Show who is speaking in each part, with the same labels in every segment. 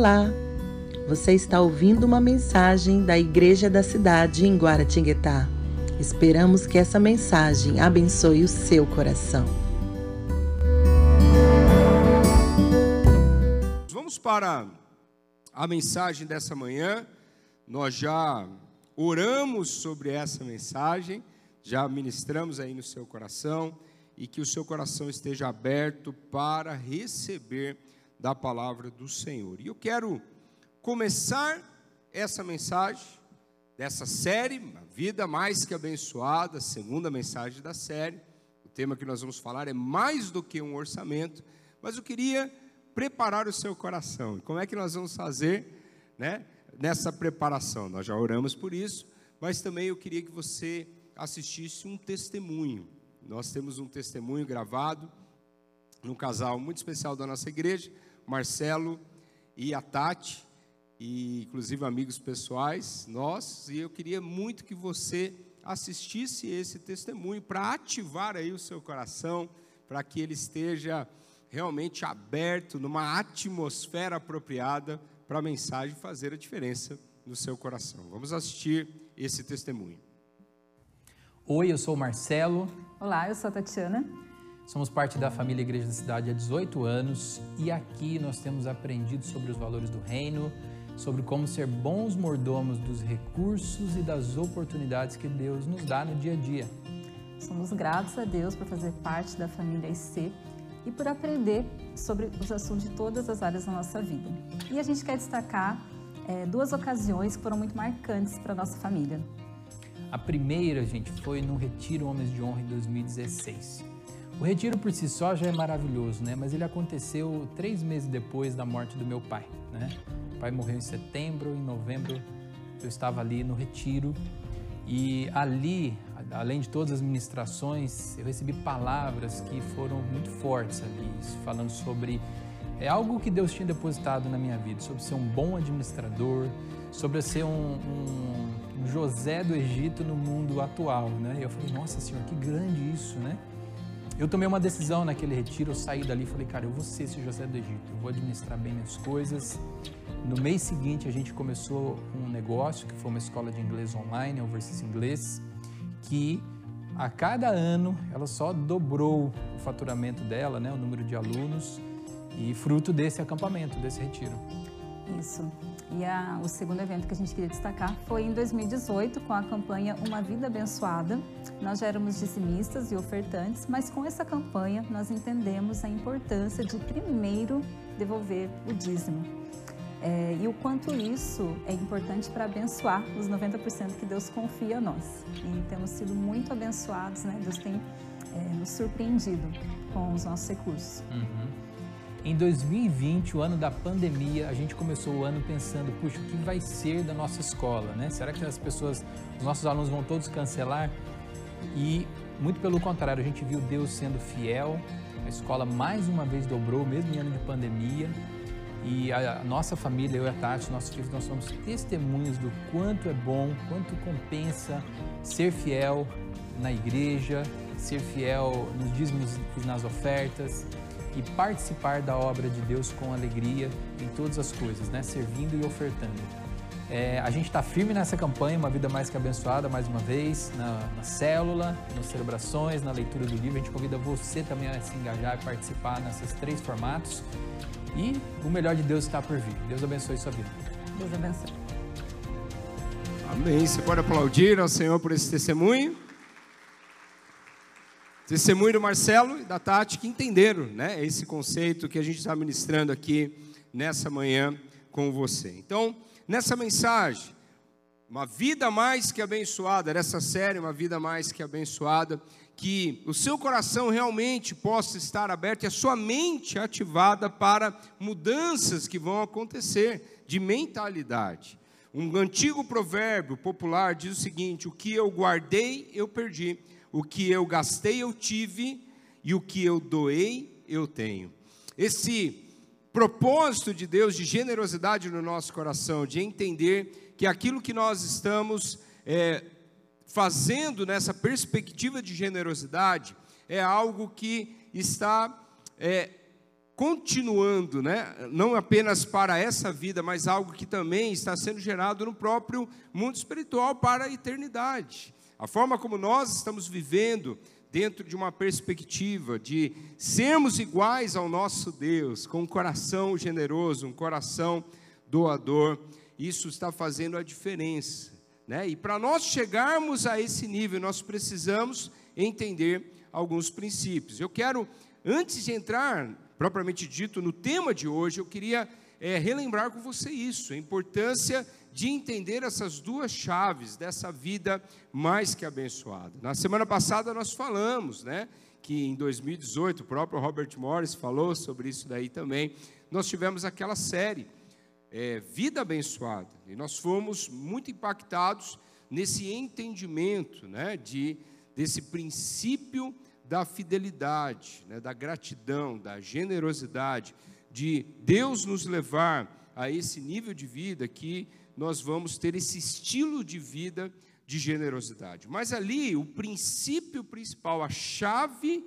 Speaker 1: Olá! Você está ouvindo uma mensagem da Igreja da Cidade em Guaratinguetá. Esperamos que essa mensagem abençoe o seu coração.
Speaker 2: Vamos para a mensagem dessa manhã. Nós já oramos sobre essa mensagem, já ministramos aí no seu coração e que o seu coração esteja aberto para receber da palavra do Senhor. E eu quero começar essa mensagem dessa série, a vida mais que abençoada, segunda mensagem da série. O tema que nós vamos falar é mais do que um orçamento, mas eu queria preparar o seu coração. Como é que nós vamos fazer, né, nessa preparação? Nós já oramos por isso, mas também eu queria que você assistisse um testemunho. Nós temos um testemunho gravado num casal muito especial da nossa igreja, Marcelo e a Tati, e inclusive amigos pessoais, nós, e eu queria muito que você assistisse esse testemunho para ativar aí o seu coração, para que ele esteja realmente aberto numa atmosfera apropriada para a mensagem fazer a diferença no seu coração. Vamos assistir esse testemunho.
Speaker 3: Oi, eu sou o Marcelo.
Speaker 4: Olá, eu sou a Tatiana.
Speaker 3: Somos parte da família Igreja da Cidade há 18 anos e aqui nós temos aprendido sobre os valores do reino, sobre como ser bons mordomos dos recursos e das oportunidades que Deus nos dá no dia a dia.
Speaker 4: Somos gratos a Deus por fazer parte da família IC e por aprender sobre os assuntos de todas as áreas da nossa vida. E a gente quer destacar é, duas ocasiões que foram muito marcantes para a nossa família.
Speaker 3: A primeira, gente, foi no Retiro Homens de Honra em 2016. O retiro por si só já é maravilhoso, né? Mas ele aconteceu três meses depois da morte do meu pai, né? O pai morreu em setembro, em novembro eu estava ali no retiro e ali, além de todas as ministrações, eu recebi palavras que foram muito fortes ali, falando sobre é algo que Deus tinha depositado na minha vida, sobre ser um bom administrador, sobre ser um, um, José do Egito no mundo atual, né? E eu falei, nossa Senhor, que grande isso, né? Eu tomei uma decisão naquele retiro, eu saí dali e falei, cara, eu vou ser esse José do Egito, eu vou administrar bem as coisas. No mês seguinte, a gente começou um negócio, que foi uma escola de inglês online, o Versus Inglês, que a cada ano ela só dobrou o faturamento dela, né, o número de alunos, e fruto desse acampamento, desse retiro.
Speaker 4: Isso. E a, o segundo evento que a gente queria destacar foi em 2018, com a campanha Uma Vida Abençoada. Nós já éramos dizimistas e ofertantes, mas com essa campanha nós entendemos a importância de primeiro devolver o dízimo. É, e o quanto isso é importante para abençoar os 90% que Deus confia a nós. E temos sido muito abençoados, né? Deus tem é, nos surpreendido com os nossos recursos.
Speaker 3: Uhum. Em 2020, o ano da pandemia, a gente começou o ano pensando, puxa, o que vai ser da nossa escola, né? Será que as pessoas, os nossos alunos vão todos cancelar? E muito pelo contrário, a gente viu Deus sendo fiel. A escola mais uma vez dobrou, mesmo em ano de pandemia. E a nossa família, eu e a Tati, nossos filhos, nós somos testemunhas do quanto é bom, quanto compensa ser fiel na igreja, ser fiel nos dízimos e nas ofertas, e participar da obra de Deus com alegria em todas as coisas, né? servindo e ofertando. É, a gente está firme nessa campanha, Uma Vida Mais Que Abençoada, mais uma vez, na, na, célula, nas celebrações, na leitura do livro. A gente convida você também a se engajar e participar nesses três formatos. E o melhor de Deus está por vir. Deus abençoe sua vida.
Speaker 4: Deus abençoe.
Speaker 2: Amém. Você pode aplaudir ao Senhor por esse testemunho. Testemunho do Marcelo e da Tati que entenderam né, esse conceito que a gente está ministrando aqui nessa manhã com você. Então, nessa mensagem, uma vida mais que abençoada, nessa série, uma vida mais que abençoada, que o seu coração realmente possa estar aberto e a sua mente ativada para mudanças que vão acontecer de mentalidade. Um antigo provérbio popular diz o seguinte: o que eu guardei, eu perdi o que eu gastei eu tive e o que eu doei eu tenho. Esse propósito de Deus de generosidade no nosso coração, de entender que aquilo que nós estamos é, fazendo nessa perspectiva de generosidade é algo que está é, continuando, né? não apenas para essa vida, mas algo que também está sendo gerado no próprio mundo espiritual para a eternidade. A forma como nós estamos vivendo dentro de uma perspectiva de sermos iguais ao nosso Deus, com um coração generoso, um coração doador, isso está fazendo a diferença. Né? E para nós chegarmos a esse nível, nós precisamos entender alguns princípios. Eu quero, antes de entrar propriamente dito no tema de hoje, eu queria é, relembrar com você isso, a importância de entender essas duas chaves dessa vida mais que abençoada. Na semana passada nós falamos, né, que em 2018 o próprio Robert Morris falou sobre isso daí também. Nós tivemos aquela série é, Vida Abençoada e nós fomos muito impactados nesse entendimento, né, de desse princípio da fidelidade, né, da gratidão, da generosidade, de Deus nos levar a esse nível de vida que nós vamos ter esse estilo de vida de generosidade. Mas ali, o princípio principal, a chave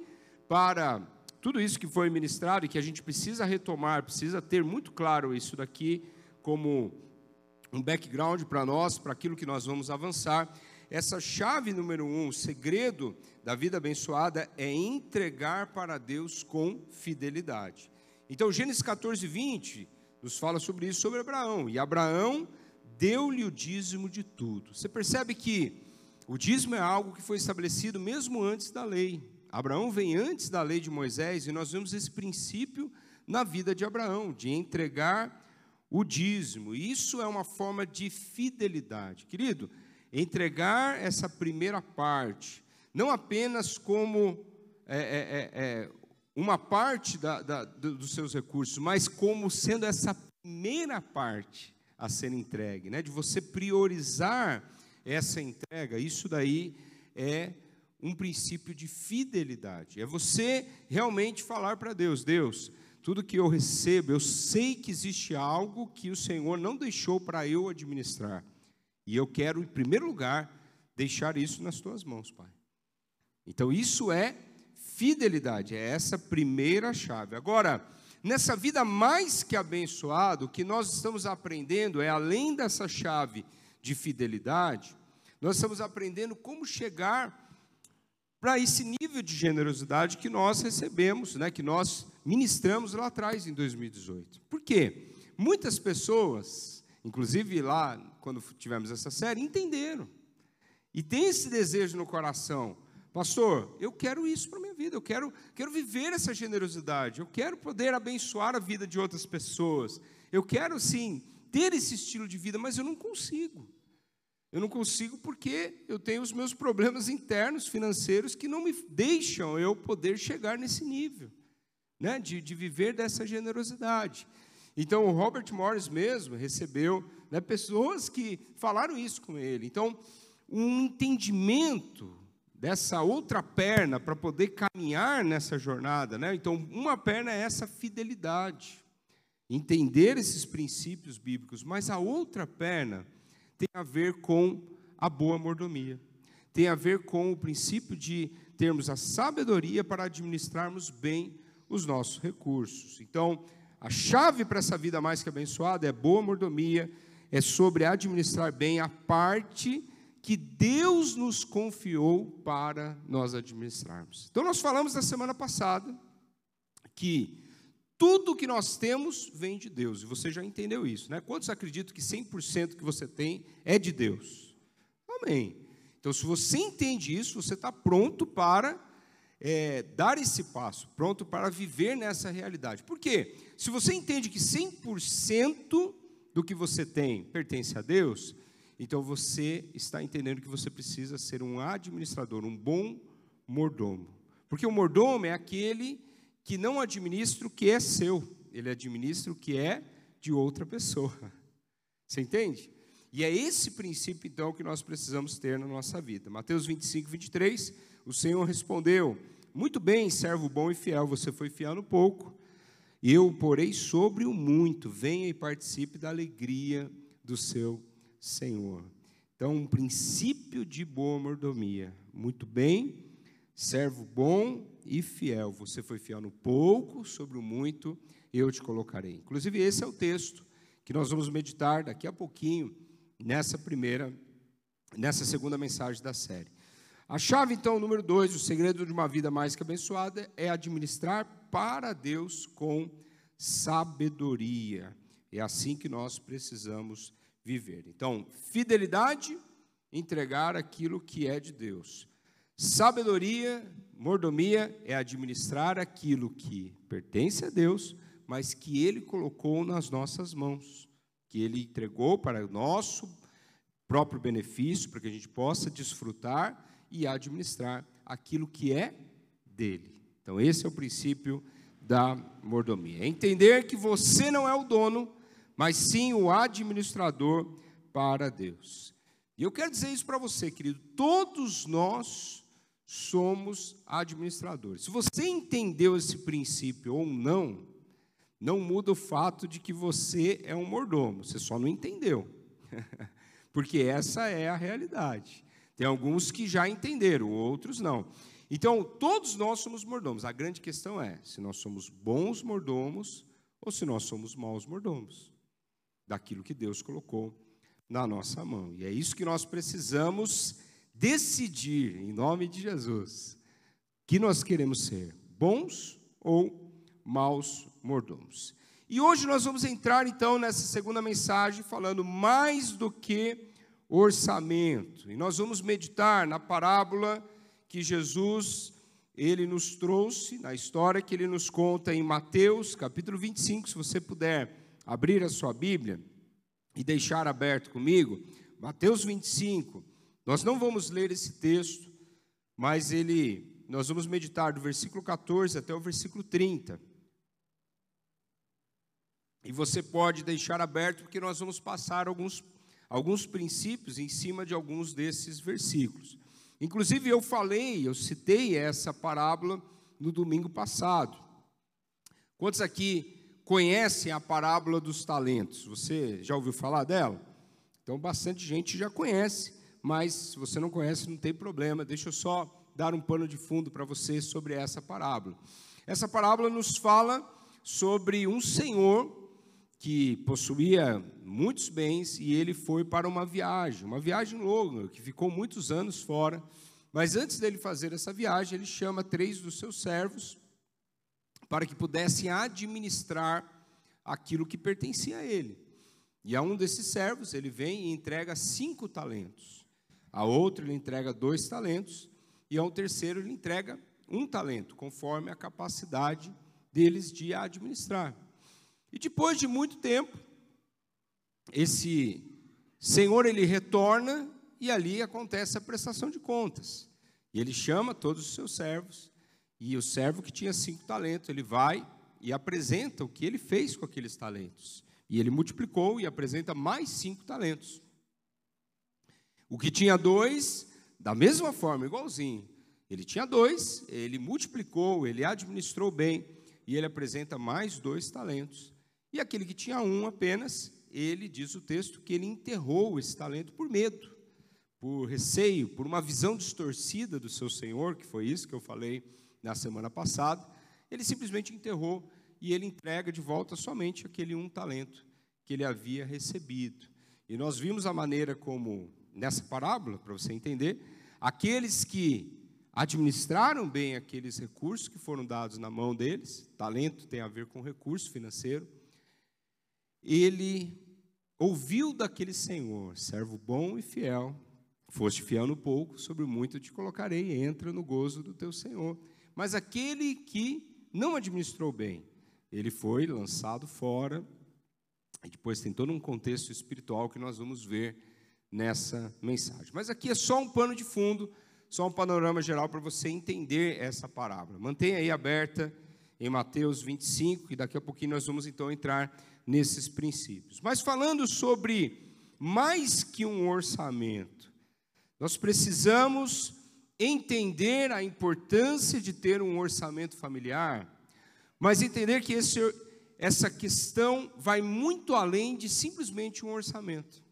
Speaker 2: para tudo isso que foi ministrado e que a gente precisa retomar, precisa ter muito claro isso daqui como um background para nós, para aquilo que nós vamos avançar. Essa chave número um, o segredo da vida abençoada é entregar para Deus com fidelidade. Então, Gênesis 14, 20 nos fala sobre isso, sobre Abraão. E Abraão deu-lhe o dízimo de tudo. Você percebe que o dízimo é algo que foi estabelecido mesmo antes da lei. Abraão vem antes da lei de Moisés e nós vemos esse princípio na vida de Abraão, de entregar o dízimo. Isso é uma forma de fidelidade. Querido, entregar essa primeira parte não apenas como é, é, é, é, uma parte da, da, dos seus recursos, mas como sendo essa primeira parte a ser entregue, né? de você priorizar essa entrega, isso daí é um princípio de fidelidade. É você realmente falar para Deus: Deus, tudo que eu recebo, eu sei que existe algo que o Senhor não deixou para eu administrar. E eu quero, em primeiro lugar, deixar isso nas tuas mãos, Pai. Então, isso é fidelidade, é essa primeira chave. Agora, nessa vida mais que abençoada, o que nós estamos aprendendo é, além dessa chave de fidelidade, nós estamos aprendendo como chegar para esse nível de generosidade que nós recebemos, né, que nós ministramos lá atrás em 2018. Por quê? Muitas pessoas, inclusive lá quando tivemos essa série, entenderam. E tem esse desejo no coração Pastor, eu quero isso para a minha vida, eu quero, quero viver essa generosidade, eu quero poder abençoar a vida de outras pessoas, eu quero sim ter esse estilo de vida, mas eu não consigo. Eu não consigo porque eu tenho os meus problemas internos, financeiros, que não me deixam eu poder chegar nesse nível, né, de, de viver dessa generosidade. Então, o Robert Morris mesmo recebeu né, pessoas que falaram isso com ele. Então, um entendimento dessa outra perna para poder caminhar nessa jornada, né? Então, uma perna é essa fidelidade, entender esses princípios bíblicos, mas a outra perna tem a ver com a boa mordomia, tem a ver com o princípio de termos a sabedoria para administrarmos bem os nossos recursos. Então, a chave para essa vida mais que abençoada é boa mordomia, é sobre administrar bem a parte que Deus nos confiou para nós administrarmos. Então, nós falamos na semana passada que tudo que nós temos vem de Deus, e você já entendeu isso, né? Quantos acreditam que 100% que você tem é de Deus? Amém. Então, se você entende isso, você está pronto para é, dar esse passo, pronto para viver nessa realidade. Por quê? Se você entende que 100% do que você tem pertence a Deus, então você está entendendo que você precisa ser um administrador, um bom mordomo. Porque o mordomo é aquele que não administra o que é seu, ele administra o que é de outra pessoa. Você entende? E é esse princípio, então, que nós precisamos ter na nossa vida. Mateus 25, 23, o Senhor respondeu: Muito bem, servo bom e fiel, você foi fiel no pouco, eu porei sobre o muito, venha e participe da alegria do seu Senhor. Então, um princípio de boa mordomia. Muito bem, servo bom e fiel. Você foi fiel no pouco, sobre o muito eu te colocarei. Inclusive, esse é o texto que nós vamos meditar daqui a pouquinho, nessa primeira, nessa segunda mensagem da série. A chave, então, número dois, o segredo de uma vida mais que abençoada, é administrar para Deus com sabedoria. É assim que nós precisamos viver. Então, fidelidade, entregar aquilo que é de Deus. Sabedoria, mordomia é administrar aquilo que pertence a Deus, mas que Ele colocou nas nossas mãos, que Ele entregou para o nosso próprio benefício, para que a gente possa desfrutar e administrar aquilo que é dele. Então, esse é o princípio da mordomia. É entender que você não é o dono, mas sim o administrador para Deus. E eu quero dizer isso para você, querido. Todos nós somos administradores. Se você entendeu esse princípio ou não, não muda o fato de que você é um mordomo. Você só não entendeu. Porque essa é a realidade. Tem alguns que já entenderam, outros não. Então, todos nós somos mordomos. A grande questão é se nós somos bons mordomos ou se nós somos maus mordomos daquilo que Deus colocou na nossa mão. E é isso que nós precisamos decidir, em nome de Jesus, que nós queremos ser bons ou maus mordomos. E hoje nós vamos entrar então nessa segunda mensagem falando mais do que orçamento. E nós vamos meditar na parábola que Jesus ele nos trouxe, na história que ele nos conta em Mateus, capítulo 25, se você puder abrir a sua Bíblia e deixar aberto comigo, Mateus 25. Nós não vamos ler esse texto, mas ele nós vamos meditar do versículo 14 até o versículo 30. E você pode deixar aberto porque nós vamos passar alguns alguns princípios em cima de alguns desses versículos. Inclusive, eu falei, eu citei essa parábola no domingo passado. Quantos aqui conhecem a parábola dos talentos? Você já ouviu falar dela? Então, bastante gente já conhece, mas se você não conhece, não tem problema. Deixa eu só dar um pano de fundo para você sobre essa parábola. Essa parábola nos fala sobre um senhor que possuía muitos bens e ele foi para uma viagem, uma viagem longa, que ficou muitos anos fora. Mas antes dele fazer essa viagem, ele chama três dos seus servos para que pudessem administrar aquilo que pertencia a ele. E a um desses servos, ele vem e entrega cinco talentos. A outro, ele entrega dois talentos. E a um terceiro, ele entrega um talento, conforme a capacidade deles de administrar. E depois de muito tempo, esse senhor ele retorna e ali acontece a prestação de contas. E ele chama todos os seus servos, e o servo que tinha cinco talentos, ele vai e apresenta o que ele fez com aqueles talentos. E ele multiplicou e apresenta mais cinco talentos. O que tinha dois, da mesma forma, igualzinho. Ele tinha dois, ele multiplicou, ele administrou bem, e ele apresenta mais dois talentos. E aquele que tinha um apenas, ele diz o texto que ele enterrou esse talento por medo, por receio, por uma visão distorcida do seu senhor, que foi isso que eu falei na semana passada. Ele simplesmente enterrou e ele entrega de volta somente aquele um talento que ele havia recebido. E nós vimos a maneira como, nessa parábola, para você entender, aqueles que administraram bem aqueles recursos que foram dados na mão deles, talento tem a ver com recurso financeiro, ele ouviu daquele senhor, servo bom e fiel, foste fiel no pouco, sobre muito te colocarei, entra no gozo do teu senhor. Mas aquele que não administrou bem, ele foi lançado fora, e depois tem todo um contexto espiritual que nós vamos ver nessa mensagem. Mas aqui é só um pano de fundo, só um panorama geral para você entender essa parábola. Mantenha aí aberta em Mateus 25, e daqui a pouquinho nós vamos então entrar nesses princípios. Mas falando sobre mais que um orçamento, nós precisamos entender a importância de ter um orçamento familiar, mas entender que esse, essa questão vai muito além de simplesmente um orçamento.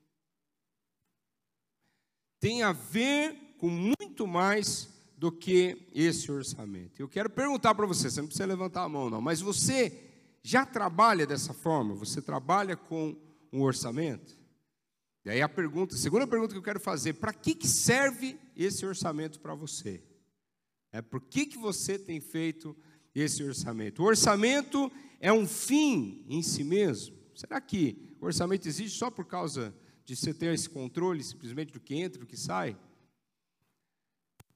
Speaker 2: Tem a ver com muito mais do que esse orçamento. Eu quero perguntar para você, você não precisa levantar a mão não, mas você já trabalha dessa forma? Você trabalha com um orçamento? E aí a pergunta, a segunda pergunta que eu quero fazer, para que, que serve esse orçamento para você? É por que, que você tem feito esse orçamento? O orçamento é um fim em si mesmo? Será que o orçamento existe só por causa de você ter esse controle simplesmente do que entra, do que sai?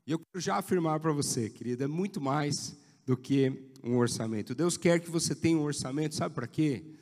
Speaker 2: E eu quero já afirmar para você, querida, é muito mais do que um orçamento. Deus quer que você tenha um orçamento, sabe para quê?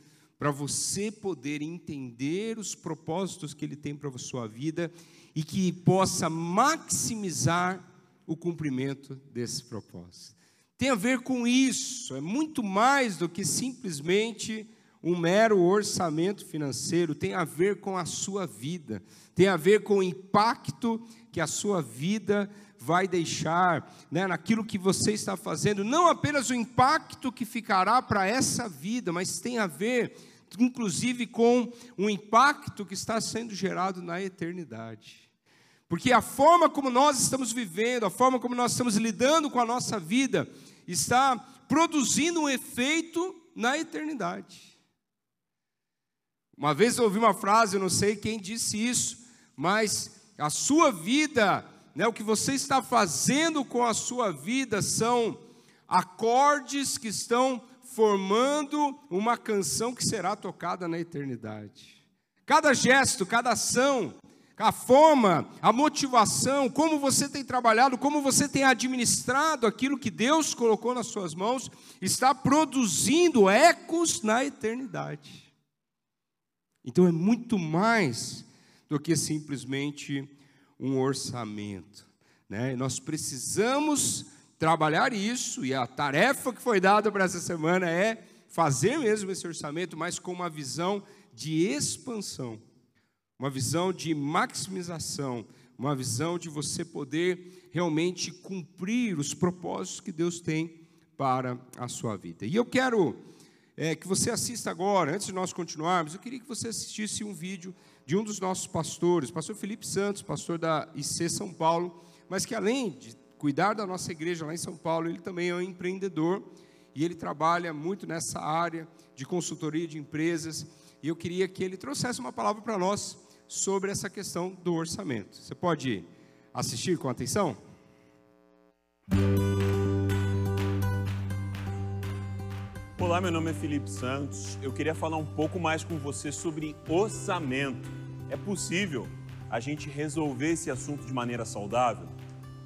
Speaker 2: Para você poder entender os propósitos que Ele tem para a sua vida e que possa maximizar o cumprimento desse propósito. Tem a ver com isso, é muito mais do que simplesmente um mero orçamento financeiro, tem a ver com a sua vida, tem a ver com o impacto que a sua vida vai deixar né, naquilo que você está fazendo, não apenas o impacto que ficará para essa vida, mas tem a ver, inclusive, com o impacto que está sendo gerado na eternidade. Porque a forma como nós estamos vivendo, a forma como nós estamos lidando com a nossa vida, está produzindo um efeito na eternidade. Uma vez eu ouvi uma frase, eu não sei quem disse isso, mas a sua vida, né, o que você está fazendo com a sua vida são acordes que estão formando uma canção que será tocada na eternidade. Cada gesto, cada ação, a forma, a motivação, como você tem trabalhado, como você tem administrado aquilo que Deus colocou nas suas mãos, está produzindo ecos na eternidade. Então é muito mais do que simplesmente um orçamento. Né? Nós precisamos trabalhar isso, e a tarefa que foi dada para essa semana é fazer mesmo esse orçamento, mas com uma visão de expansão uma visão de maximização, uma visão de você poder realmente cumprir os propósitos que Deus tem para a sua vida. E eu quero é, que você assista agora, antes de nós continuarmos, eu queria que você assistisse um vídeo de um dos nossos pastores, pastor Felipe Santos, pastor da IC São Paulo, mas que além de cuidar da nossa igreja lá em São Paulo, ele também é um empreendedor e ele trabalha muito nessa área de consultoria de empresas. E eu queria que ele trouxesse uma palavra para nós sobre essa questão do orçamento. Você pode assistir com atenção?
Speaker 5: Olá, meu nome é Felipe Santos. Eu queria falar um pouco mais com você sobre orçamento. É possível a gente resolver esse assunto de maneira saudável?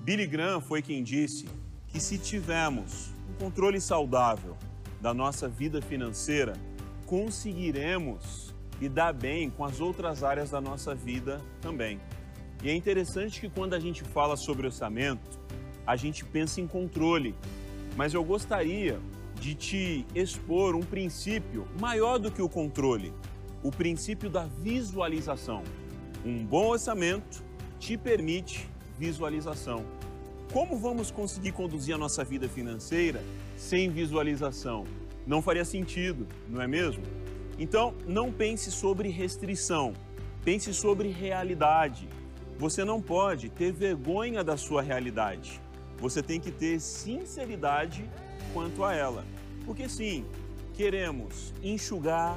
Speaker 5: Billy Graham foi quem disse que se tivermos um controle saudável da nossa vida financeira, conseguiremos dá bem com as outras áreas da nossa vida também. E é interessante que quando a gente fala sobre orçamento, a gente pensa em controle, mas eu gostaria de te expor um princípio maior do que o controle, o princípio da visualização. Um bom orçamento te permite visualização. Como vamos conseguir conduzir a nossa vida financeira sem visualização? Não faria sentido, não é mesmo? Então, não pense sobre restrição, pense sobre realidade. Você não pode ter vergonha da sua realidade. Você tem que ter sinceridade quanto a ela. Porque sim, queremos enxugar,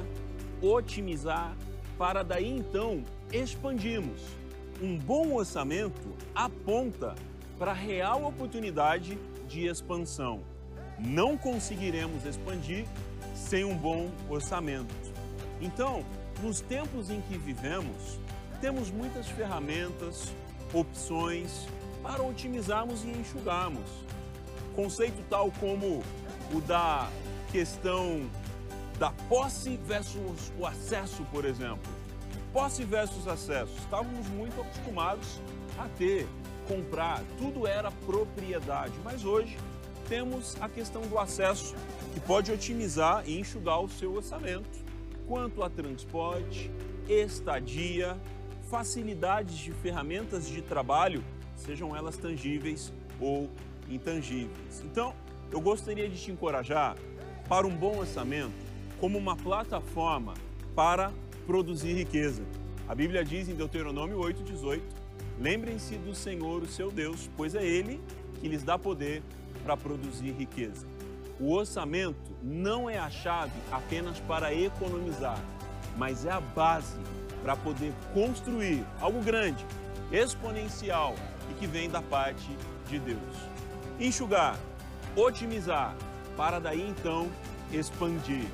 Speaker 5: otimizar, para daí então expandirmos. Um bom orçamento aponta para a real oportunidade de expansão. Não conseguiremos expandir sem um bom orçamento. Então, nos tempos em que vivemos, temos muitas ferramentas, opções para otimizarmos e enxugarmos. Conceito tal como o da questão da posse versus o acesso, por exemplo. Posse versus acesso. Estávamos muito acostumados a ter, comprar, tudo era propriedade, mas hoje temos a questão do acesso que pode otimizar e enxugar o seu orçamento quanto a transporte, estadia, facilidades de ferramentas de trabalho, sejam elas tangíveis ou intangíveis. Então, eu gostaria de te encorajar para um bom orçamento como uma plataforma para produzir riqueza. A Bíblia diz em Deuteronômio 8,18: Lembrem-se do Senhor, o seu Deus, pois é Ele que lhes dá poder para produzir riqueza. O orçamento não é a chave apenas para economizar, mas é a base para poder construir algo grande, exponencial e que vem da parte de Deus. Enxugar, otimizar, para daí então expandir.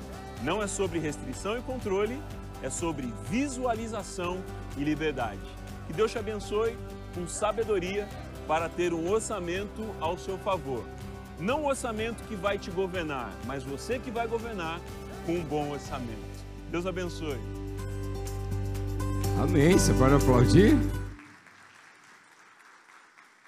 Speaker 5: Não é sobre restrição e controle, é sobre visualização e liberdade. Que Deus te abençoe com sabedoria para ter um orçamento ao seu favor. Não um orçamento que vai te governar, mas você que vai governar com um bom orçamento. Deus abençoe.
Speaker 2: Amém. Você pode aplaudir?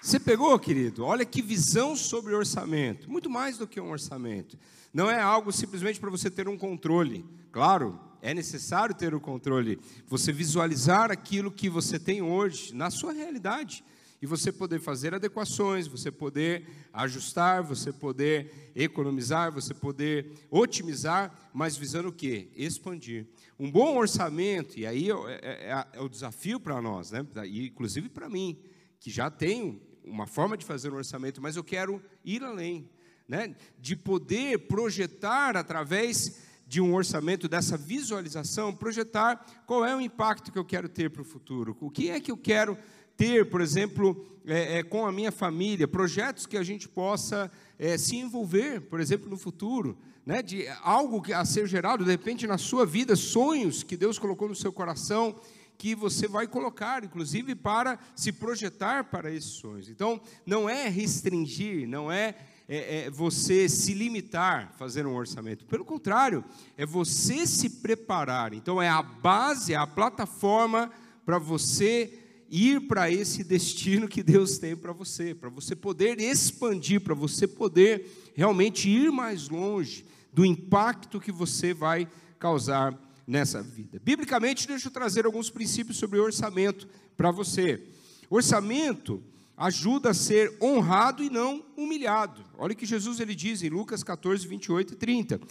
Speaker 2: Você pegou, querido? Olha que visão sobre orçamento. Muito mais do que um orçamento. Não é algo simplesmente para você ter um controle. Claro, é necessário ter o controle. Você visualizar aquilo que você tem hoje na sua realidade e você poder fazer adequações, você poder ajustar, você poder economizar, você poder otimizar, mas visando o quê? Expandir. Um bom orçamento, e aí é, é, é, é o desafio para nós, né? E, inclusive para mim, que já tenho uma forma de fazer um orçamento, mas eu quero ir além, né? de poder projetar através de um orçamento, dessa visualização, projetar qual é o impacto que eu quero ter para o futuro, o que é que eu quero ter, por exemplo, é, é, com a minha família, projetos que a gente possa é, se envolver, por exemplo, no futuro, né, de algo a ser gerado, de repente, na sua vida, sonhos que Deus colocou no seu coração, que você vai colocar, inclusive, para se projetar para esses sonhos. Então, não é restringir, não é, é, é você se limitar a fazer um orçamento. Pelo contrário, é você se preparar. Então, é a base, é a plataforma para você ir para esse destino que Deus tem para você, para você poder expandir, para você poder realmente ir mais longe do impacto que você vai causar nessa vida. Biblicamente, deixa eu trazer alguns princípios sobre orçamento para você. Orçamento ajuda a ser honrado e não humilhado. Olha o que Jesus ele diz em Lucas 14, 28 e 30.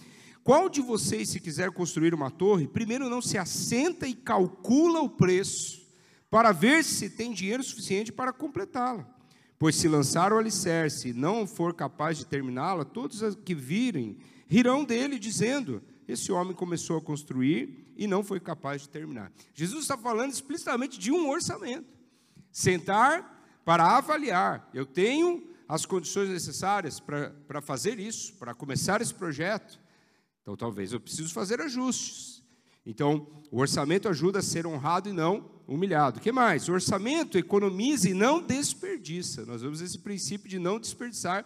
Speaker 2: Qual de vocês, se quiser construir uma torre, primeiro não se assenta e calcula o preço para ver se tem dinheiro suficiente para completá-la. Pois se lançar o alicerce e não for capaz de terminá-la, todos os que virem rirão dele, dizendo: Esse homem começou a construir e não foi capaz de terminar. Jesus está falando explicitamente de um orçamento. Sentar para avaliar. Eu tenho as condições necessárias para, fazer isso, para começar esse projeto. Então, talvez eu preciso fazer ajustes. Então, o orçamento ajuda a ser honrado e não humilhado. O que mais? O orçamento economiza e não desperdiça. Nós vemos esse princípio de não desperdiçar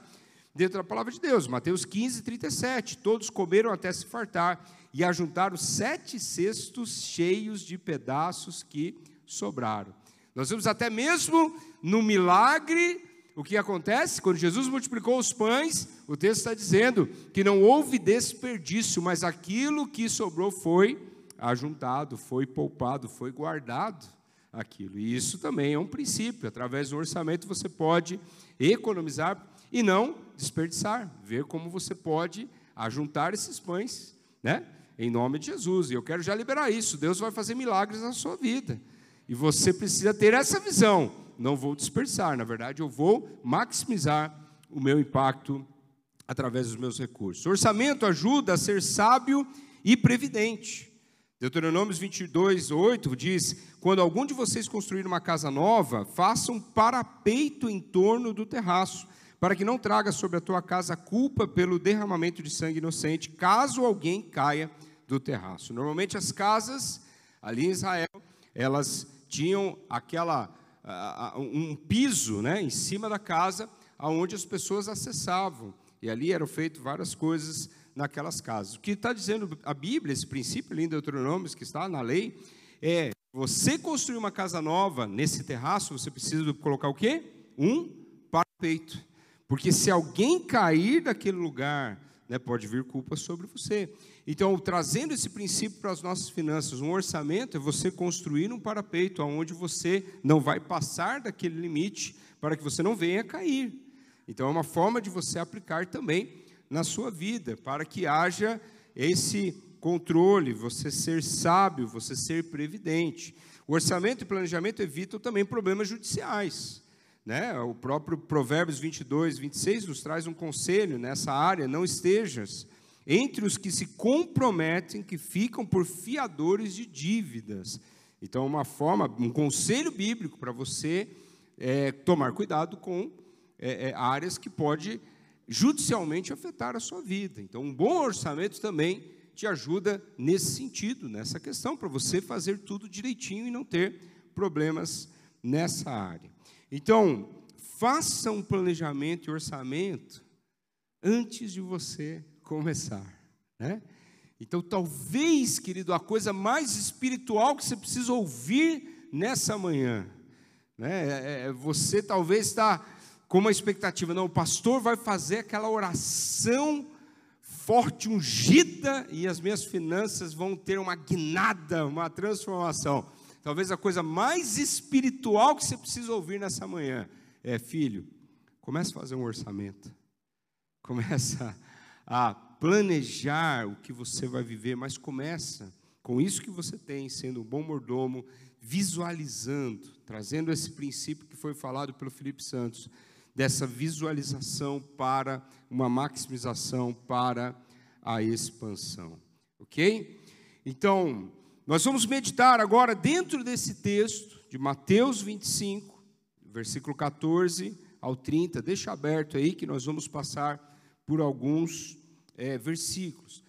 Speaker 2: dentro da palavra de Deus. Mateus 15, 37. Todos comeram até se fartar e ajuntaram sete cestos cheios de pedaços que sobraram. Nós vemos até mesmo no milagre o que acontece quando Jesus multiplicou os pães, o texto está dizendo que não houve desperdício, mas aquilo que sobrou foi ajuntado, foi poupado, foi guardado aquilo. E isso também é um princípio. Através do orçamento você pode economizar e não desperdiçar. Ver como você pode ajuntar esses pães, né? Em nome de Jesus. E eu quero já liberar isso. Deus vai fazer milagres na sua vida. E você precisa ter essa visão. Não vou dispersar, na verdade, eu vou maximizar o meu impacto através dos meus recursos. Orçamento ajuda a ser sábio e previdente. Deuteronômio 22, 8 diz: Quando algum de vocês construir uma casa nova, faça um parapeito em torno do terraço, para que não traga sobre a tua casa culpa pelo derramamento de sangue inocente, caso alguém caia do terraço. Normalmente as casas ali em Israel, elas tinham aquela um piso, né, em cima da casa, aonde as pessoas acessavam. E ali eram feitas várias coisas naquelas casas. O que está dizendo a Bíblia, esse princípio ali em Deuteronômio, que está na lei, é você construir uma casa nova nesse terraço, você precisa colocar o quê? Um parapeito. Porque se alguém cair daquele lugar, né, pode vir culpa sobre você. Então, trazendo esse princípio para as nossas finanças, um orçamento é você construir um parapeito onde você não vai passar daquele limite para que você não venha cair. Então, é uma forma de você aplicar também na sua vida, para que haja esse controle, você ser sábio, você ser previdente. O orçamento e planejamento evitam também problemas judiciais. Né? O próprio Provérbios 22, 26 nos traz um conselho nessa área: não estejas entre os que se comprometem, que ficam por fiadores de dívidas. Então, uma forma, um conselho bíblico para você é, tomar cuidado com é, é, áreas que pode judicialmente afetar a sua vida. Então, um bom orçamento também te ajuda nesse sentido, nessa questão, para você fazer tudo direitinho e não ter problemas nessa área. Então, faça um planejamento e orçamento antes de você começar, né? Então, talvez, querido, a coisa mais espiritual que você precisa ouvir nessa manhã, né? É, é você talvez está com uma expectativa, não, o pastor vai fazer aquela oração forte, ungida, e as minhas finanças vão ter uma guinada, uma transformação. Talvez a coisa mais espiritual que você precisa ouvir nessa manhã é, filho, comece a fazer um orçamento. Começa a planejar o que você vai viver, mas começa com isso que você tem, sendo um bom mordomo, visualizando, trazendo esse princípio que foi falado pelo Felipe Santos, dessa visualização para uma maximização para a expansão. Ok? Então, nós vamos meditar agora dentro desse texto de Mateus 25, versículo 14 ao 30. Deixa aberto aí que nós vamos passar por alguns é, versículos.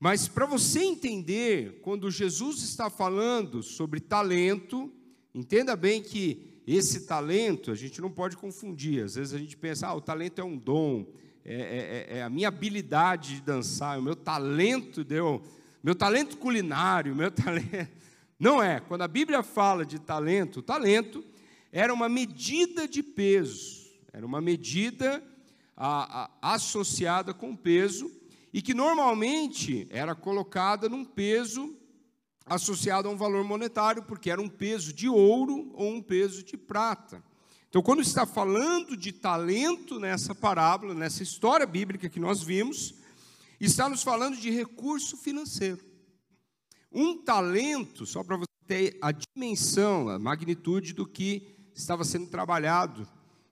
Speaker 2: Mas para você entender, quando Jesus está falando sobre talento, entenda bem que esse talento, a gente não pode confundir. Às vezes a gente pensa, ah, o talento é um dom, é, é, é, é a minha habilidade de dançar, o meu talento deu, meu talento culinário, meu talento. Não é. Quando a Bíblia fala de talento, talento era uma medida de peso, era uma medida a, a, associada com peso e que normalmente era colocada num peso associado a um valor monetário, porque era um peso de ouro ou um peso de prata. Então, quando está falando de talento nessa parábola, nessa história bíblica que nós vimos, está nos falando de recurso financeiro. Um talento, só para você ter a dimensão, a magnitude do que estava sendo trabalhado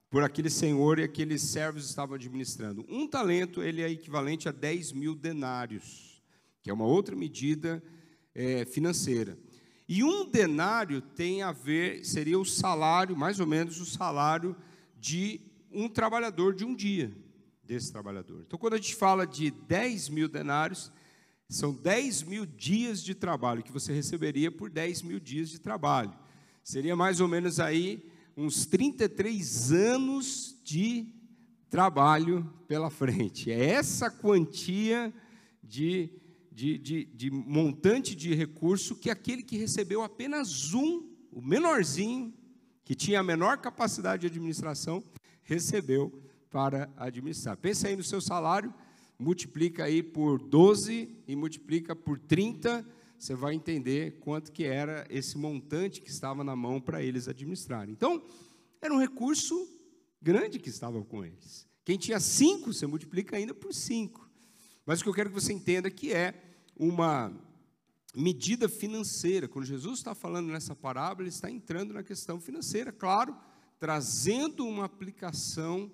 Speaker 2: por aquele senhor e aqueles servos estavam administrando. Um talento, ele é equivalente a 10 mil denários, que é uma outra medida é, financeira. E um denário tem a ver, seria o salário, mais ou menos o salário de um trabalhador de um dia, desse trabalhador. Então, quando a gente fala de 10 mil denários, são 10 mil dias de trabalho que você receberia por 10 mil dias de trabalho. Seria mais ou menos aí uns 33 anos de trabalho pela frente. É essa quantia de de, de, de montante de recurso que aquele que recebeu apenas um, o menorzinho, que tinha a menor capacidade de administração, recebeu para administrar. Pensa aí no seu salário, multiplica aí por 12 e multiplica por 30, você vai entender quanto que era esse montante que estava na mão para eles administrarem. Então, era um recurso grande que estava com eles. Quem tinha cinco, você multiplica ainda por cinco. Mas o que eu quero que você entenda que é uma medida financeira. Quando Jesus está falando nessa parábola, ele está entrando na questão financeira, claro, trazendo uma aplicação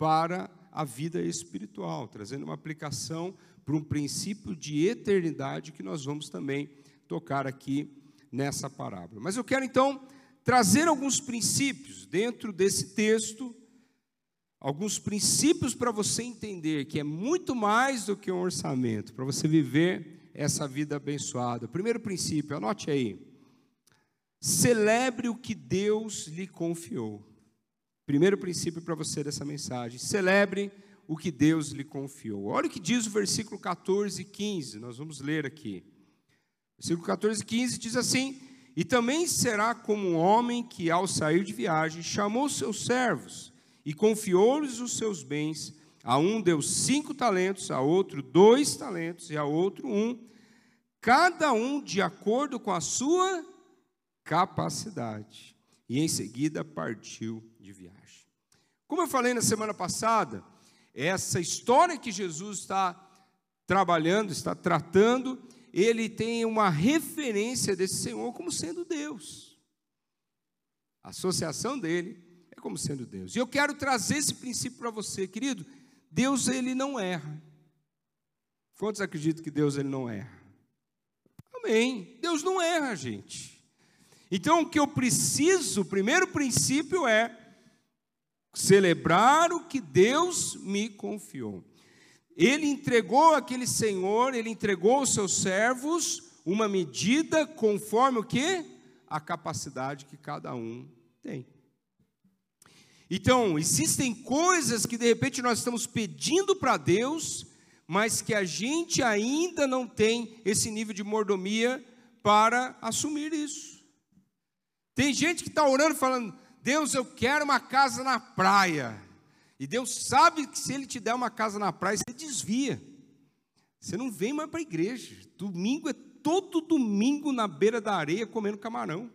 Speaker 2: para a vida espiritual, trazendo uma aplicação para um princípio de eternidade que nós vamos também tocar aqui nessa parábola. Mas eu quero então trazer alguns princípios dentro desse texto, alguns princípios para você entender que é muito mais do que um orçamento, para você viver essa vida abençoada. Primeiro princípio, anote aí. Celebre o que Deus lhe confiou. Primeiro princípio para você dessa mensagem. Celebre o que Deus lhe confiou. Olha o que diz o versículo 14 e 15. Nós vamos ler aqui. Versículo 14 e 15 diz assim: E também será como um homem que, ao sair de viagem, chamou seus servos e confiou-lhes os seus bens. A um deu cinco talentos, a outro dois talentos e a outro um, cada um de acordo com a sua capacidade. E em seguida partiu de viagem. Como eu falei na semana passada, essa história que Jesus está trabalhando, está tratando, ele tem uma referência desse Senhor como sendo Deus. A associação dele é como sendo Deus. E eu quero trazer esse princípio para você, querido. Deus ele não erra. Quantos acreditam que Deus ele não erra? Amém. Deus não erra, gente. Então o que eu preciso, o primeiro princípio é celebrar o que Deus me confiou. Ele entregou aquele senhor, ele entregou aos seus servos uma medida conforme o que? A capacidade que cada um tem. Então, existem coisas que de repente nós estamos pedindo para Deus, mas que a gente ainda não tem esse nível de mordomia para assumir isso. Tem gente que está orando falando: Deus, eu quero uma casa na praia. E Deus sabe que se Ele te der uma casa na praia, você desvia. Você não vem mais para a igreja. Domingo é todo domingo na beira da areia comendo camarão.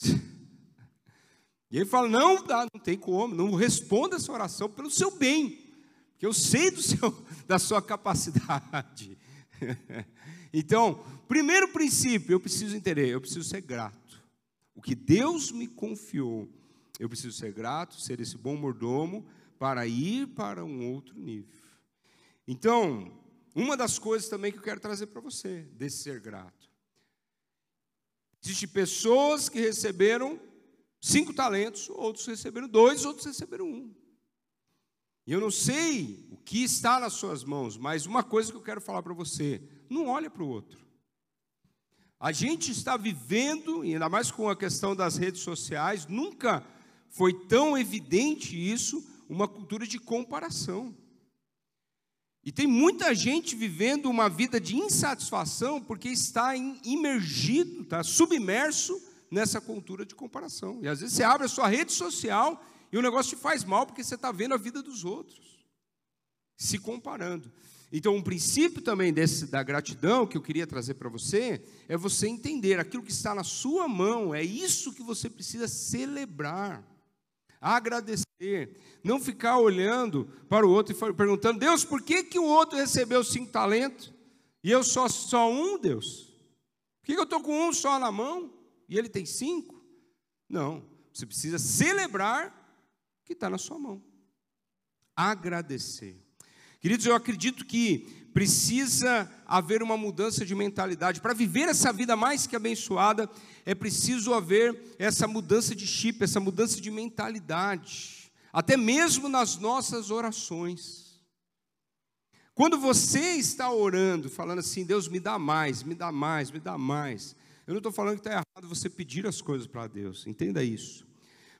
Speaker 2: E ele fala: não dá, não tem como, não responda essa oração pelo seu bem, porque eu sei do seu, da sua capacidade. Então, primeiro princípio, eu preciso entender, eu preciso ser grato. Que Deus me confiou, eu preciso ser grato, ser esse bom mordomo para ir para um outro nível. Então, uma das coisas também que eu quero trazer para você, desse ser grato. Existem pessoas que receberam cinco talentos, outros receberam dois, outros receberam um. E eu não sei o que está nas suas mãos, mas uma coisa que eu quero falar para você: não olhe para o outro. A gente está vivendo, e ainda mais com a questão das redes sociais, nunca foi tão evidente isso, uma cultura de comparação. E tem muita gente vivendo uma vida de insatisfação porque está imergido, está submerso nessa cultura de comparação. E às vezes você abre a sua rede social e o negócio te faz mal porque você está vendo a vida dos outros, se comparando. Então, um princípio também desse, da gratidão que eu queria trazer para você é você entender aquilo que está na sua mão, é isso que você precisa celebrar agradecer, não ficar olhando para o outro e perguntando: Deus, por que, que o outro recebeu cinco talentos e eu só, só um, Deus? Por que, que eu estou com um só na mão e ele tem cinco? Não, você precisa celebrar que está na sua mão, agradecer. Queridos, eu acredito que precisa haver uma mudança de mentalidade. Para viver essa vida mais que abençoada, é preciso haver essa mudança de chip, essa mudança de mentalidade, até mesmo nas nossas orações. Quando você está orando, falando assim, Deus me dá mais, me dá mais, me dá mais. Eu não estou falando que está errado você pedir as coisas para Deus, entenda isso.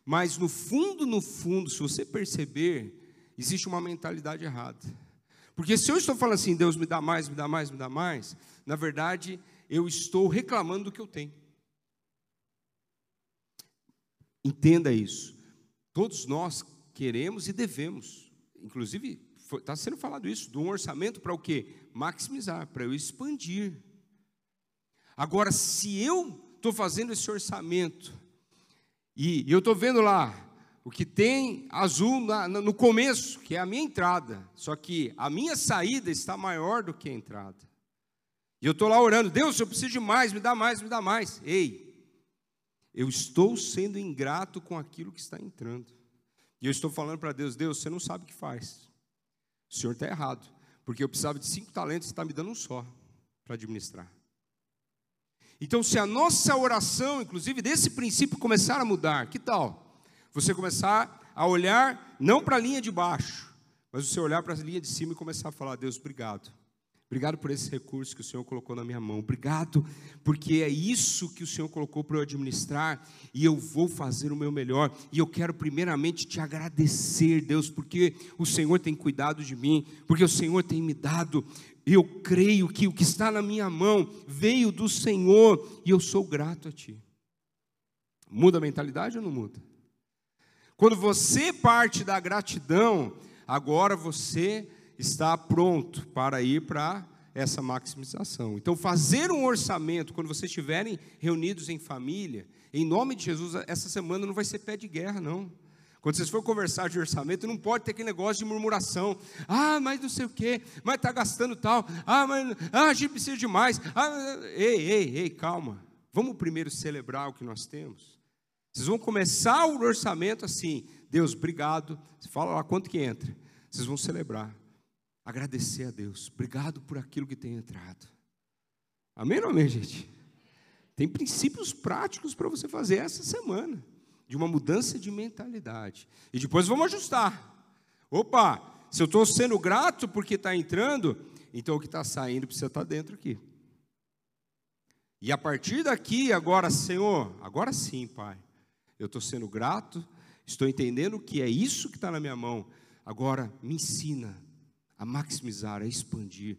Speaker 2: Mas no fundo, no fundo, se você perceber, existe uma mentalidade errada. Porque se eu estou falando assim, Deus me dá mais, me dá mais, me dá mais, na verdade, eu estou reclamando do que eu tenho. Entenda isso. Todos nós queremos e devemos, inclusive está sendo falado isso, de um orçamento para o quê? Maximizar, para eu expandir. Agora, se eu estou fazendo esse orçamento e eu estou vendo lá o que tem azul na, no começo, que é a minha entrada. Só que a minha saída está maior do que a entrada. E eu estou lá orando, Deus, eu preciso de mais, me dá mais, me dá mais. Ei, eu estou sendo ingrato com aquilo que está entrando. E eu estou falando para Deus, Deus, você não sabe o que faz. O Senhor está errado. Porque eu precisava de cinco talentos, você está me dando um só para administrar. Então, se a nossa oração, inclusive desse princípio, começar a mudar, que tal? Você começar a olhar não para a linha de baixo, mas você olhar para a linha de cima e começar a falar: Deus, obrigado. Obrigado por esse recurso que o Senhor colocou na minha mão. Obrigado, porque é isso que o Senhor colocou para eu administrar e eu vou fazer o meu melhor. E eu quero primeiramente te agradecer, Deus, porque o Senhor tem cuidado de mim, porque o Senhor tem me dado. Eu creio que o que está na minha mão veio do Senhor e eu sou grato a Ti. Muda a mentalidade ou não muda? Quando você parte da gratidão, agora você está pronto para ir para essa maximização. Então, fazer um orçamento, quando vocês estiverem reunidos em família, em nome de Jesus, essa semana não vai ser pé de guerra, não. Quando vocês forem conversar de orçamento, não pode ter aquele negócio de murmuração. Ah, mas não sei o quê, mas está gastando tal. Ah, mas ah, a gente precisa de mais. Ah, ei, ei, ei, calma. Vamos primeiro celebrar o que nós temos. Vocês vão começar o orçamento assim: Deus, obrigado. Você fala lá quanto que entra. Vocês vão celebrar, agradecer a Deus. Obrigado por aquilo que tem entrado. Amém ou amém, gente? Tem princípios práticos para você fazer essa semana, de uma mudança de mentalidade. E depois vamos ajustar. Opa, se eu estou sendo grato porque está entrando, então o que está saindo precisa estar tá dentro aqui. E a partir daqui, agora, Senhor, agora sim, Pai, eu estou sendo grato, estou entendendo que é isso que está na minha mão. Agora, me ensina a maximizar, a expandir.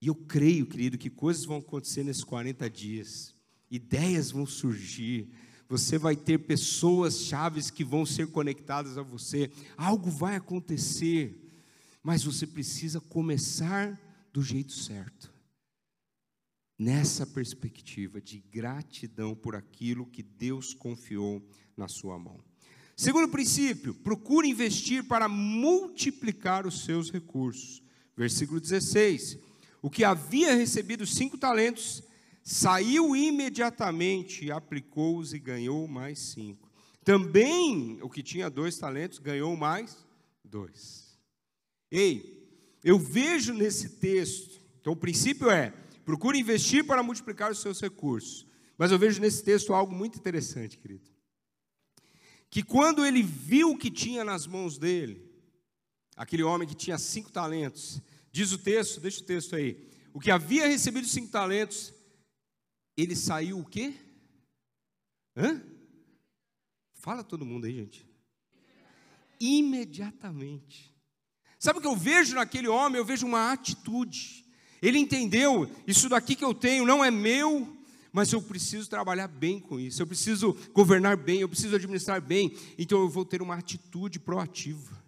Speaker 2: E eu creio, querido, que coisas vão acontecer nesses 40 dias, ideias vão surgir, você vai ter pessoas chaves que vão ser conectadas a você, algo vai acontecer, mas você precisa começar do jeito certo nessa perspectiva de gratidão por aquilo que Deus confiou na sua mão. Segundo princípio, procure investir para multiplicar os seus recursos. Versículo 16: O que havia recebido cinco talentos, saiu imediatamente, aplicou-os e ganhou mais cinco. Também o que tinha dois talentos ganhou mais dois. Ei, eu vejo nesse texto, então o princípio é: Procure investir para multiplicar os seus recursos. Mas eu vejo nesse texto algo muito interessante, querido. Que quando ele viu o que tinha nas mãos dele, aquele homem que tinha cinco talentos, diz o texto, deixa o texto aí, o que havia recebido cinco talentos, ele saiu o quê? Hã? Fala todo mundo aí, gente. Imediatamente. Sabe o que eu vejo naquele homem? Eu vejo uma atitude. Ele entendeu: isso daqui que eu tenho não é meu, mas eu preciso trabalhar bem com isso, eu preciso governar bem, eu preciso administrar bem, então eu vou ter uma atitude proativa.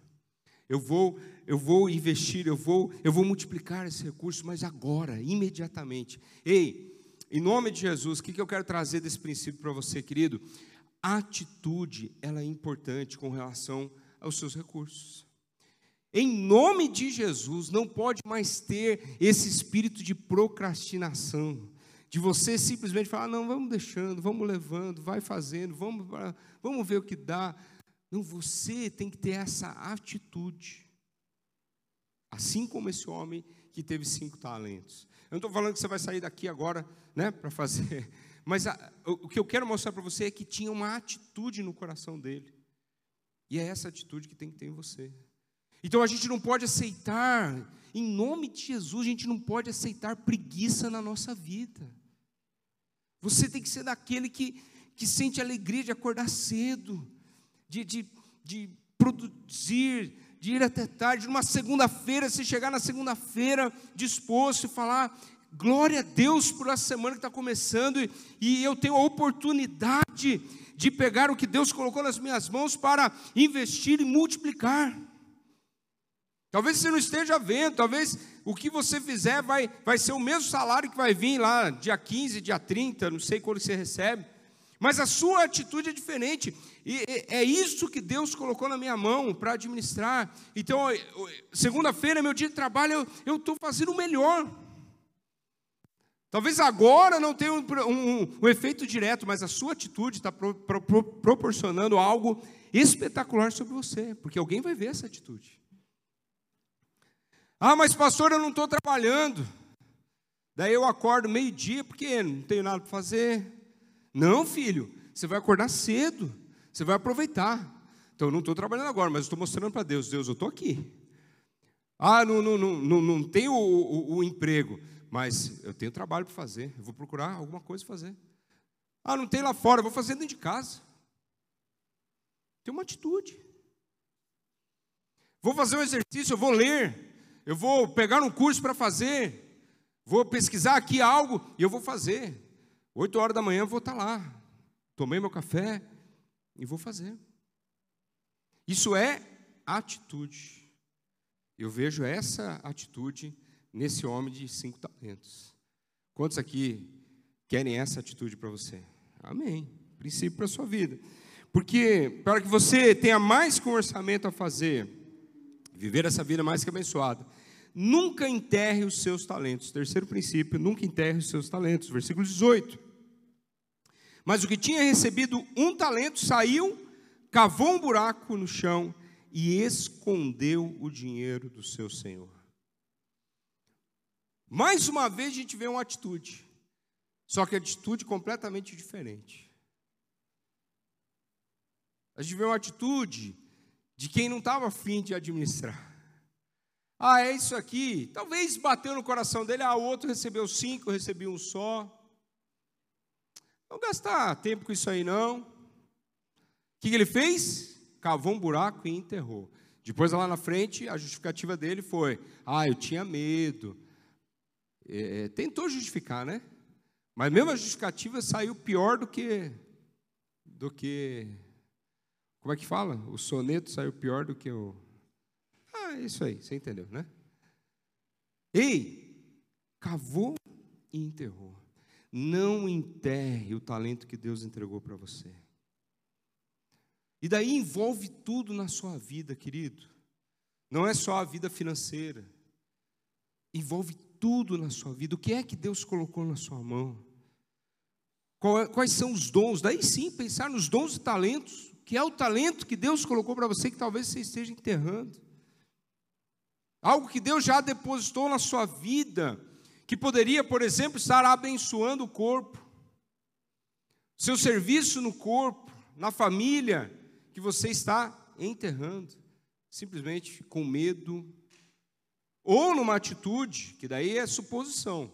Speaker 2: Eu vou, eu vou investir, eu vou, eu vou multiplicar esse recurso, mas agora, imediatamente. Ei, em nome de Jesus, o que eu quero trazer desse princípio para você, querido? A atitude, ela é importante com relação aos seus recursos. Em nome de Jesus, não pode mais ter esse espírito de procrastinação, de você simplesmente falar, não, vamos deixando, vamos levando, vai fazendo, vamos, vamos ver o que dá. Não, você tem que ter essa atitude. Assim como esse homem que teve cinco talentos. Eu não estou falando que você vai sair daqui agora né, para fazer, mas a, o que eu quero mostrar para você é que tinha uma atitude no coração dele. E é essa atitude que tem que ter em você. Então a gente não pode aceitar, em nome de Jesus, a gente não pode aceitar preguiça na nossa vida. Você tem que ser daquele que, que sente alegria de acordar cedo, de, de, de produzir, de ir até tarde. Numa segunda-feira, se chegar na segunda-feira disposto e falar: glória a Deus por essa semana que está começando, e, e eu tenho a oportunidade de pegar o que Deus colocou nas minhas mãos para investir e multiplicar. Talvez você não esteja vendo, talvez o que você fizer vai, vai ser o mesmo salário que vai vir lá dia 15, dia 30, não sei quando você recebe. Mas a sua atitude é diferente. E é isso que Deus colocou na minha mão para administrar. Então, segunda-feira é meu dia de trabalho, eu estou fazendo o melhor. Talvez agora não tenha um, um, um efeito direto, mas a sua atitude está pro, pro, pro, proporcionando algo espetacular sobre você, porque alguém vai ver essa atitude. Ah, mas pastor, eu não estou trabalhando. Daí eu acordo meio-dia, porque não tenho nada para fazer. Não, filho, você vai acordar cedo, você vai aproveitar. Então, eu não estou trabalhando agora, mas estou mostrando para Deus: Deus, eu estou aqui. Ah, não, não, não, não, não tenho o, o, o emprego, mas eu tenho trabalho para fazer, eu vou procurar alguma coisa para fazer. Ah, não tem lá fora, vou fazer dentro de casa. Tem uma atitude. Vou fazer um exercício, eu vou ler eu vou pegar um curso para fazer, vou pesquisar aqui algo e eu vou fazer. Oito horas da manhã eu vou estar tá lá. Tomei meu café e vou fazer. Isso é atitude. Eu vejo essa atitude nesse homem de cinco talentos. Quantos aqui querem essa atitude para você? Amém. Princípio para a sua vida. Porque para que você tenha mais um orçamento a fazer, viver essa vida mais que abençoada, nunca enterre os seus talentos. Terceiro princípio, nunca enterre os seus talentos. Versículo 18. Mas o que tinha recebido um talento saiu, cavou um buraco no chão e escondeu o dinheiro do seu senhor. Mais uma vez a gente vê uma atitude, só que atitude completamente diferente. A gente vê uma atitude de quem não estava afim de administrar. Ah, é isso aqui. Talvez bateu no coração dele, ah, o outro recebeu cinco, recebi um só. Não gastar tempo com isso aí, não. O que, que ele fez? Cavou um buraco e enterrou. Depois, lá na frente, a justificativa dele foi: ah, eu tinha medo. É, é tentou justificar, né? Mas mesmo a justificativa saiu pior do que. do que. Como é que fala? O soneto saiu pior do que o. É isso aí, você entendeu, né? Ei, cavou e enterrou. Não enterre o talento que Deus entregou para você. E daí envolve tudo na sua vida, querido. Não é só a vida financeira. Envolve tudo na sua vida. O que é que Deus colocou na sua mão? É, quais são os dons? Daí sim, pensar nos dons e talentos. Que é o talento que Deus colocou para você que talvez você esteja enterrando. Algo que Deus já depositou na sua vida, que poderia, por exemplo, estar abençoando o corpo, seu serviço no corpo, na família, que você está enterrando, simplesmente com medo, ou numa atitude, que daí é suposição,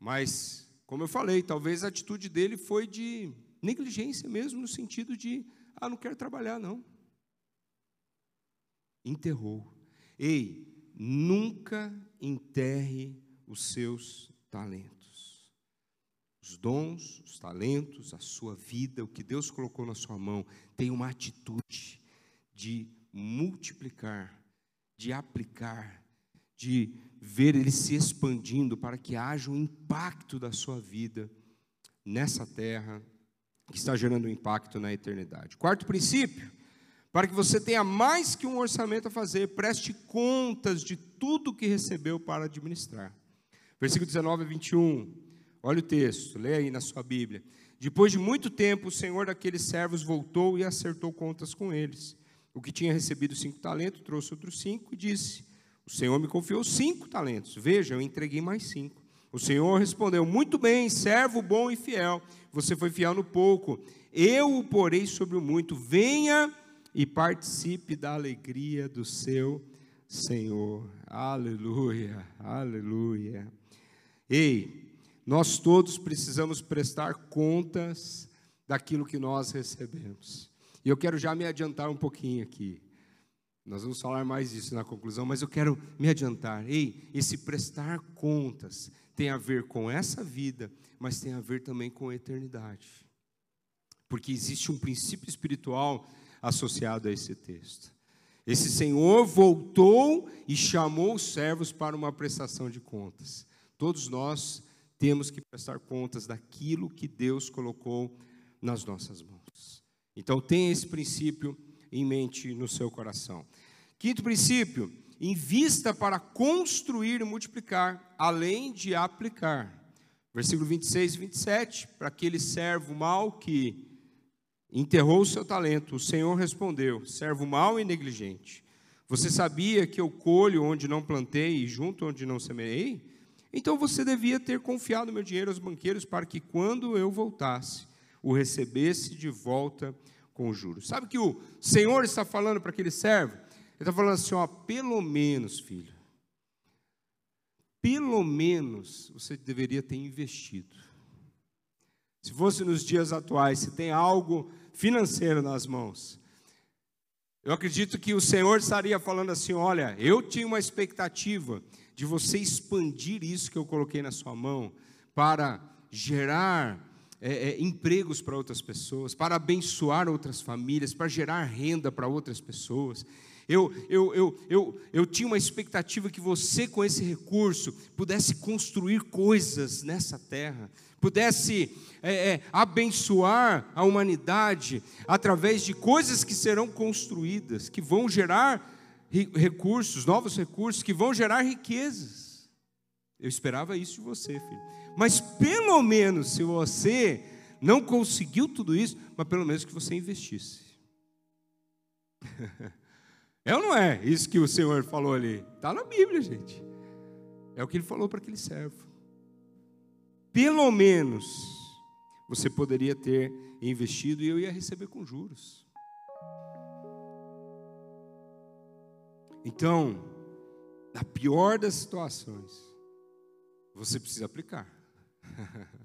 Speaker 2: mas, como eu falei, talvez a atitude dele foi de negligência mesmo, no sentido de, ah, não quero trabalhar, não. Enterrou. Ei, nunca enterre os seus talentos. Os dons, os talentos, a sua vida, o que Deus colocou na sua mão, tem uma atitude de multiplicar, de aplicar, de ver ele se expandindo para que haja um impacto da sua vida nessa terra que está gerando um impacto na eternidade. Quarto princípio, para que você tenha mais que um orçamento a fazer, preste contas de tudo que recebeu para administrar. Versículo 19 a 21. Olha o texto, leia aí na sua Bíblia. Depois de muito tempo, o senhor daqueles servos voltou e acertou contas com eles. O que tinha recebido cinco talentos trouxe outros cinco e disse: O senhor me confiou cinco talentos. Veja, eu entreguei mais cinco. O senhor respondeu: Muito bem, servo bom e fiel. Você foi fiel no pouco. Eu o porei sobre o muito. Venha e participe da alegria do seu Senhor. Aleluia, aleluia. Ei, nós todos precisamos prestar contas daquilo que nós recebemos. E eu quero já me adiantar um pouquinho aqui. Nós vamos falar mais disso na conclusão, mas eu quero me adiantar. Ei, esse prestar contas tem a ver com essa vida, mas tem a ver também com a eternidade. Porque existe um princípio espiritual associado a esse texto. Esse senhor voltou e chamou os servos para uma prestação de contas. Todos nós temos que prestar contas daquilo que Deus colocou nas nossas mãos. Então tenha esse princípio em mente no seu coração. Quinto princípio, invista para construir e multiplicar, além de aplicar. Versículo 26 e 27, para aquele servo mau que enterrou o seu talento. O Senhor respondeu: servo mau e negligente. Você sabia que eu colho onde não plantei e junto onde não semeei? Então você devia ter confiado meu dinheiro aos banqueiros para que quando eu voltasse, o recebesse de volta com juros. Sabe que o Senhor está falando para aquele servo? Ele está falando assim: ó, pelo menos, filho, pelo menos você deveria ter investido. Se fosse nos dias atuais, se tem algo financeiro nas mãos. Eu acredito que o Senhor estaria falando assim: olha, eu tinha uma expectativa de você expandir isso que eu coloquei na sua mão para gerar é, é, empregos para outras pessoas, para abençoar outras famílias, para gerar renda para outras pessoas. Eu, eu, eu, eu, eu tinha uma expectativa que você, com esse recurso, pudesse construir coisas nessa terra, pudesse é, é, abençoar a humanidade através de coisas que serão construídas, que vão gerar recursos, novos recursos, que vão gerar riquezas. Eu esperava isso de você, filho. Mas pelo menos se você não conseguiu tudo isso, mas pelo menos que você investisse. É ou não é isso que o Senhor falou ali? Está na Bíblia, gente. É o que ele falou para aquele servo. Pelo menos você poderia ter investido e eu ia receber com juros. Então, na pior das situações, você precisa aplicar.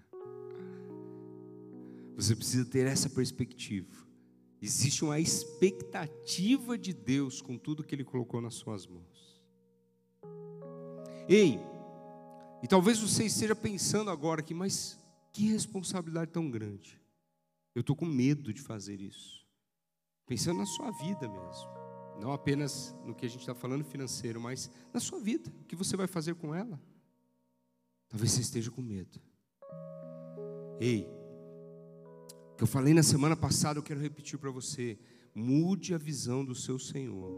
Speaker 2: Você precisa ter essa perspectiva. Existe uma expectativa de Deus com tudo que Ele colocou nas suas mãos. Ei, e talvez você esteja pensando agora aqui, mas que responsabilidade tão grande. Eu estou com medo de fazer isso. Pensando na sua vida mesmo. Não apenas no que a gente está falando financeiro, mas na sua vida. O que você vai fazer com ela? Talvez você esteja com medo. Ei, o que eu falei na semana passada, eu quero repetir para você. Mude a visão do seu Senhor.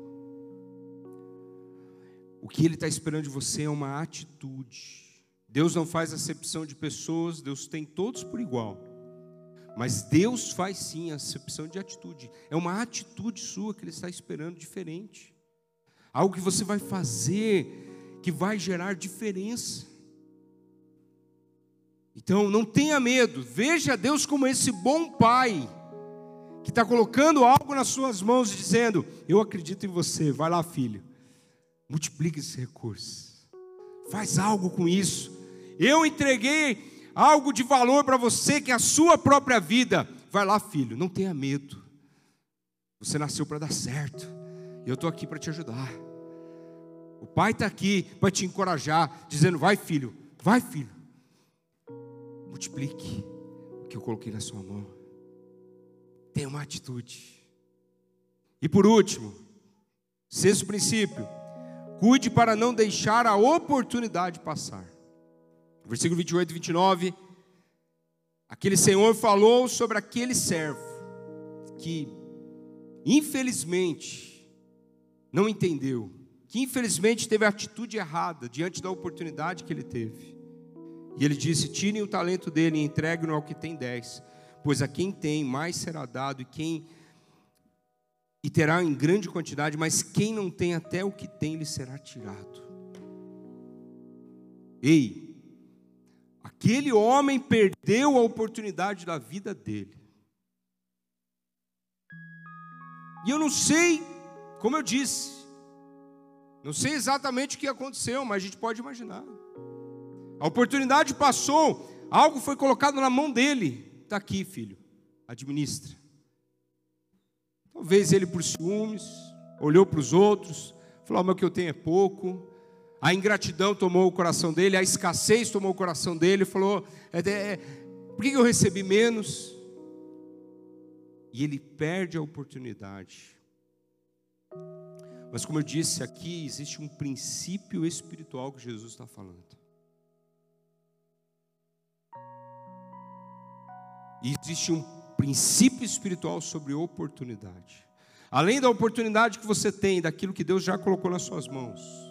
Speaker 2: O que Ele está esperando de você é uma atitude. Deus não faz acepção de pessoas, Deus tem todos por igual. Mas Deus faz sim acepção de atitude. É uma atitude sua que Ele está esperando diferente. Algo que você vai fazer que vai gerar diferença. Então não tenha medo, veja Deus como esse bom pai, que está colocando algo nas suas mãos e dizendo: Eu acredito em você, vai lá, filho, multiplique esse recurso, faz algo com isso. Eu entreguei algo de valor para você, que é a sua própria vida. Vai lá, filho, não tenha medo. Você nasceu para dar certo, e eu estou aqui para te ajudar. O pai está aqui para te encorajar, dizendo: Vai, filho, vai, filho multiplique o que eu coloquei na sua mão. Tenha uma atitude. E por último, sexto princípio, cuide para não deixar a oportunidade passar. Versículo 28 e 29. Aquele Senhor falou sobre aquele servo que, infelizmente, não entendeu, que infelizmente teve a atitude errada diante da oportunidade que ele teve. E ele disse: Tirem o talento dele e entreguem-no ao que tem dez, pois a quem tem mais será dado, e quem e terá em grande quantidade, mas quem não tem até o que tem lhe será tirado. Ei, aquele homem perdeu a oportunidade da vida dele. E eu não sei, como eu disse, não sei exatamente o que aconteceu, mas a gente pode imaginar. A oportunidade passou, algo foi colocado na mão dele. Está aqui, filho, administra. Talvez ele, por ciúmes, olhou para os outros, falou: oh, o que eu tenho é pouco. A ingratidão tomou o coração dele, a escassez tomou o coração dele, falou: é, é, por que eu recebi menos? E ele perde a oportunidade. Mas, como eu disse aqui, existe um princípio espiritual que Jesus está falando. E existe um princípio espiritual sobre oportunidade. Além da oportunidade que você tem, daquilo que Deus já colocou nas suas mãos,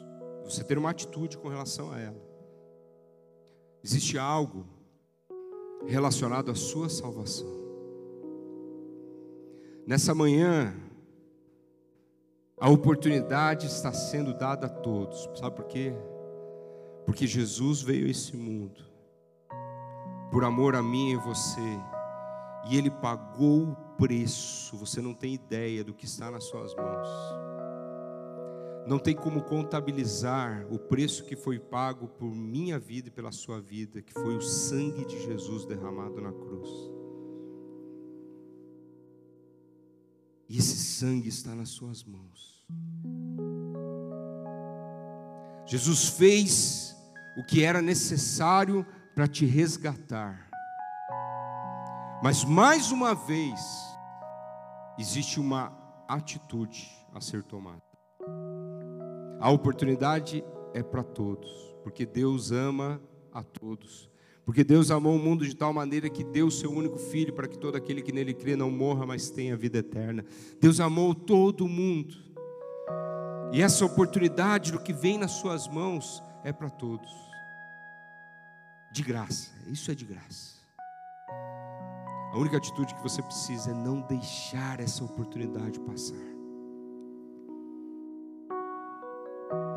Speaker 2: você ter uma atitude com relação a ela. Existe algo relacionado à sua salvação. Nessa manhã, a oportunidade está sendo dada a todos. Sabe por quê? Porque Jesus veio a esse mundo por amor a mim e você e Ele pagou o preço, você não tem ideia do que está nas suas mãos. Não tem como contabilizar o preço que foi pago por minha vida e pela sua vida, que foi o sangue de Jesus derramado na cruz. E esse sangue está nas suas mãos. Jesus fez o que era necessário para te resgatar. Mas mais uma vez, existe uma atitude a ser tomada. A oportunidade é para todos, porque Deus ama a todos. Porque Deus amou o mundo de tal maneira que deu o seu único filho para que todo aquele que nele crê não morra, mas tenha vida eterna. Deus amou todo mundo. E essa oportunidade do que vem nas suas mãos é para todos. De graça, isso é de graça. A única atitude que você precisa é não deixar essa oportunidade passar.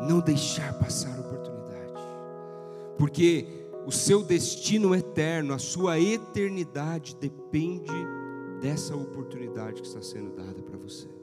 Speaker 2: Não deixar passar a oportunidade. Porque o seu destino eterno, a sua eternidade depende dessa oportunidade que está sendo dada para você.